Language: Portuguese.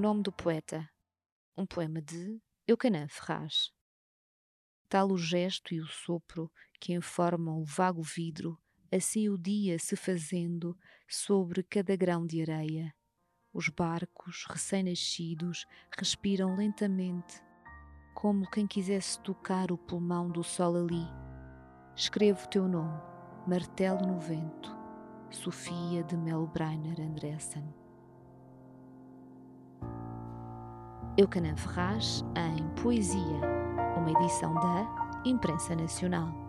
nome do poeta. Um poema de Eucanã Ferraz. Tal o gesto e o sopro que informam o vago vidro, assim o dia se fazendo sobre cada grão de areia. Os barcos, recém-nascidos, respiram lentamente, como quem quisesse tocar o pulmão do sol ali. Escrevo teu nome, martelo no vento, Sofia de Melbreiner Andressen. Eucanã Ferraz em Poesia, uma edição da Imprensa Nacional.